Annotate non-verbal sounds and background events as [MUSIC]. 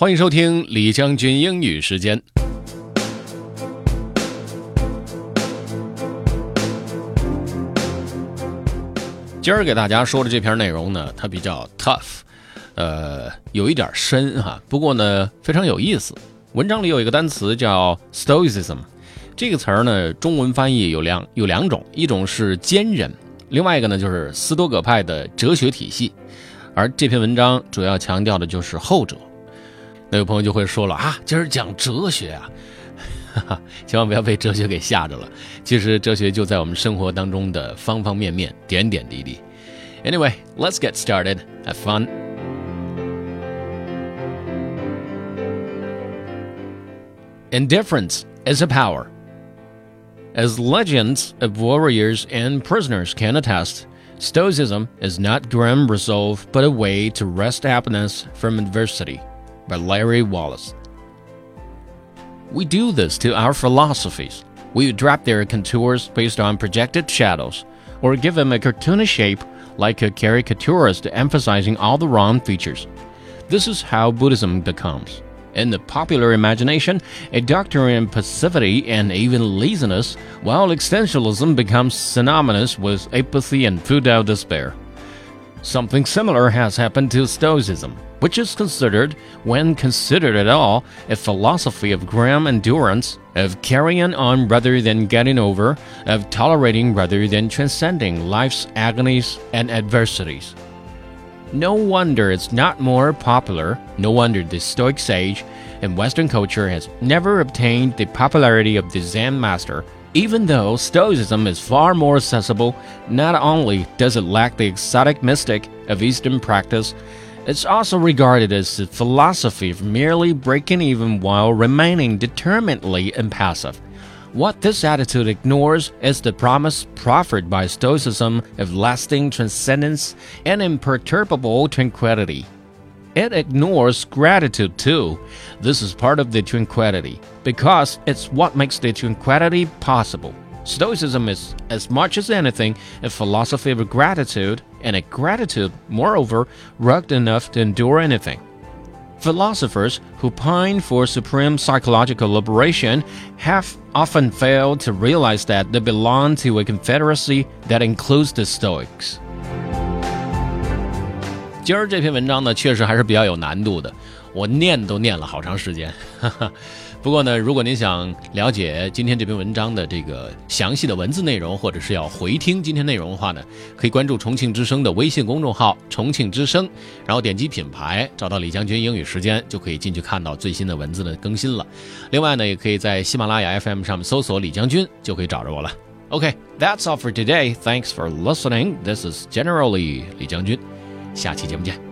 欢迎收听李将军英语时间。今儿给大家说的这篇内容呢，它比较 tough，呃，有一点深哈。不过呢，非常有意思。文章里有一个单词叫 stoicism，这个词儿呢，中文翻译有两有两种，一种是坚韧，另外一个呢就是斯多葛派的哲学体系。而这篇文章主要强调的就是后者。那有朋友就会说了啊，今儿讲哲学啊，哈哈，千万不要被哲学给吓着了。其实哲学就在我们生活当中的方方面面、点点滴滴。Anyway, let's get started. Have fun. Indifference is a power. As legends of warriors and prisoners can attest, Stoicism is not grim resolve but a way to wrest happiness from adversity by Lary Wallace. We do this to our philosophies. We drop their contours based on projected shadows, or give them a cartoonish shape like a caricaturist emphasizing all the wrong features. This is how Buddhism becomes. In the popular imagination, a doctrine in passivity and even laziness, while existentialism becomes synonymous with apathy and futile despair. Something similar has happened to Stoicism, which is considered, when considered at all, a philosophy of grim endurance, of carrying on rather than getting over, of tolerating rather than transcending life's agonies and adversities. No wonder it's not more popular, no wonder the Stoic sage in Western culture has never obtained the popularity of the Zen master even though Stoicism is far more accessible, not only does it lack the exotic mystic of Eastern practice, it's also regarded as a philosophy of merely breaking even while remaining determinedly impassive. What this attitude ignores is the promise proffered by Stoicism of lasting transcendence and imperturbable tranquility. It ignores gratitude too. This is part of the tranquility because it's what makes the tranquility possible. Stoicism is, as much as anything, a philosophy of gratitude, and a gratitude, moreover, rugged enough to endure anything. Philosophers who pine for supreme psychological liberation have often failed to realize that they belong to a confederacy that includes the Stoics. 今儿这篇文章呢，确实还是比较有难度的，我念都念了好长时间。 [LAUGHS] 不过呢，如果您想了解今天这篇文章的这个详细的文字内容，或者是要回听今天内容的话呢，可以关注重庆之声的微信公众号“重庆之声”，然后点击品牌，找到李将军英语时间，就可以进去看到最新的文字的更新了。另外呢，也可以在喜马拉雅 FM 上面搜索李将军，就可以找着我了。OK，that's all for today. Thanks for listening. This is generally 李将军。下期节目见。